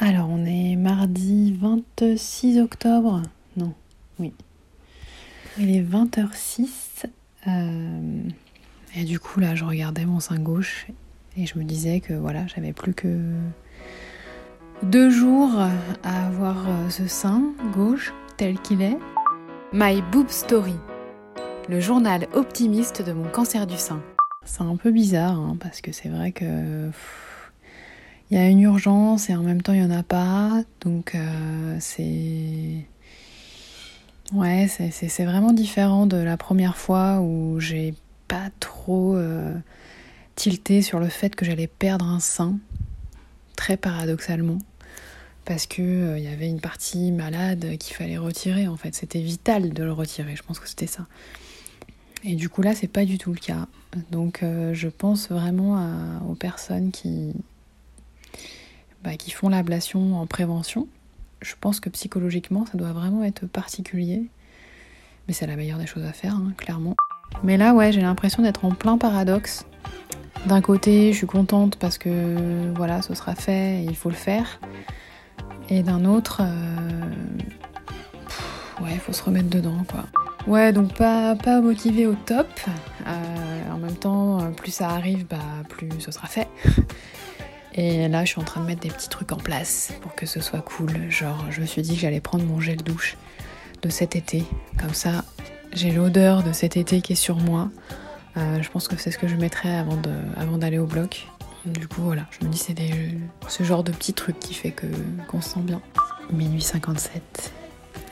Alors, on est mardi 26 octobre. Non, oui. Il est 20h06. Euh, et du coup, là, je regardais mon sein gauche et je me disais que voilà, j'avais plus que deux jours à avoir euh, ce sein gauche tel qu'il est. My Boob Story, le journal optimiste de mon cancer du sein. C'est un peu bizarre hein, parce que c'est vrai que il y a une urgence et en même temps il y en a pas, donc euh, c'est ouais c'est vraiment différent de la première fois où j'ai pas trop euh, tilté sur le fait que j'allais perdre un sein, très paradoxalement parce que il y avait une partie malade qu'il fallait retirer en fait. C'était vital de le retirer. Je pense que c'était ça. Et du coup là, c'est pas du tout le cas. Donc euh, je pense vraiment aux personnes qui bah, qui font l'ablation en prévention. Je pense que psychologiquement, ça doit vraiment être particulier. Mais c'est la meilleure des choses à faire, hein, clairement. Mais là, ouais, j'ai l'impression d'être en plein paradoxe. D'un côté, je suis contente parce que voilà, ce sera fait et il faut le faire. Et d'un autre, euh, ouais, il faut se remettre dedans, quoi. Ouais, donc pas, pas motivé au top. Euh, en même temps, plus ça arrive, bah, plus ce sera fait. Et là, je suis en train de mettre des petits trucs en place pour que ce soit cool. Genre, je me suis dit que j'allais prendre mon gel douche de cet été. Comme ça, j'ai l'odeur de cet été qui est sur moi. Euh, je pense que c'est ce que je mettrai avant d'aller au bloc. Du coup, voilà, je me dis c'est ce genre de petit truc qui fait que qu'on se sent bien. Minuit 57.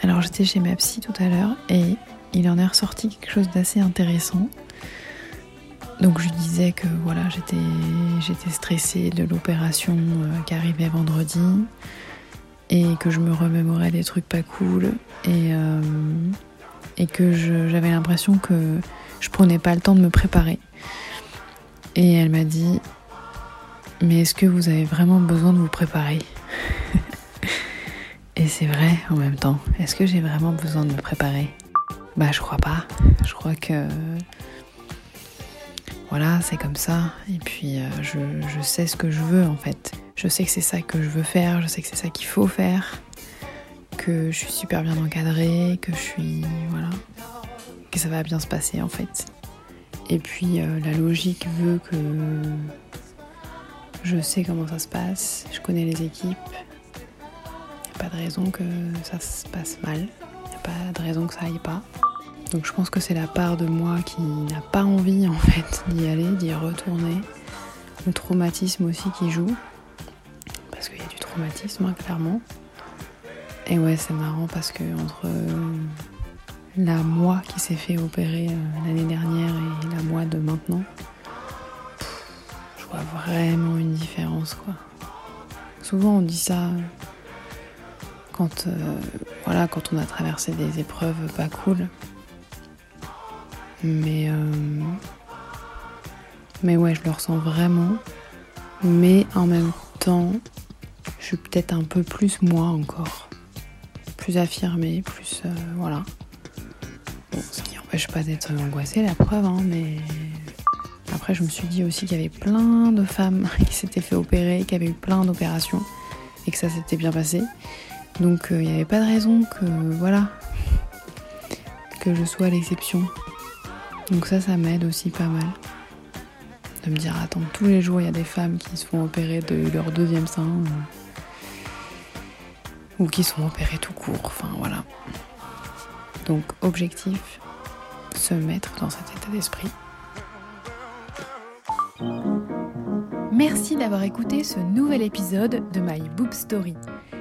Alors j'étais chez ma psy tout à l'heure et il en est ressorti quelque chose d'assez intéressant. Donc je disais que voilà, j'étais j'étais stressée de l'opération euh, qui arrivait vendredi et que je me remémorais des trucs pas cool et, euh, et que j'avais l'impression que je prenais pas le temps de me préparer. Et elle m'a dit mais est-ce que vous avez vraiment besoin de vous préparer? Et c'est vrai en même temps. Est-ce que j'ai vraiment besoin de me préparer? Bah je crois pas. Je crois que voilà, c'est comme ça. Et puis euh, je, sais ce que je veux en fait. Je sais que c'est ça que je veux faire, je sais que c'est ça qu'il faut faire, que je suis super bien encadrée, que je suis voilà, que ça va bien se passer en fait. Et puis euh, la logique veut que je sais comment ça se passe, je connais les équipes. Il n'y a pas de raison que ça se passe mal. Il n'y a pas de raison que ça aille pas. Donc je pense que c'est la part de moi qui n'a pas envie en fait d'y aller, d'y retourner. Le traumatisme aussi qui joue. Parce qu'il y a du traumatisme, hein, clairement. Et ouais, c'est marrant parce que entre la moi qui s'est fait opérer euh, l'année dernière et la moi de maintenant, je vois vraiment une différence quoi. Souvent on dit ça quand, euh, voilà, quand on a traversé des épreuves pas cool. Mais, euh, mais ouais, je le ressens vraiment. Mais en même temps, je suis peut-être un peu plus moi encore. Plus affirmée, plus. Euh, voilà. Bon, ce qui n'empêche pas d'être angoissée, la preuve, hein, mais. Après, je me suis dit aussi qu'il y avait plein de femmes qui s'étaient fait opérer, qui avaient eu plein d'opérations et que ça s'était bien passé. Donc, euh, il n'y avait pas de raison que. Voilà. Que je sois l'exception. Donc ça, ça m'aide aussi pas mal. De me dire, attends, tous les jours, il y a des femmes qui se font opérer de leur deuxième sein. Ou, qui sont opérées tout court. Enfin, voilà. Donc, objectif, se mettre dans cet état d'esprit. Merci d'avoir écouté ce nouvel épisode de My Boob Story.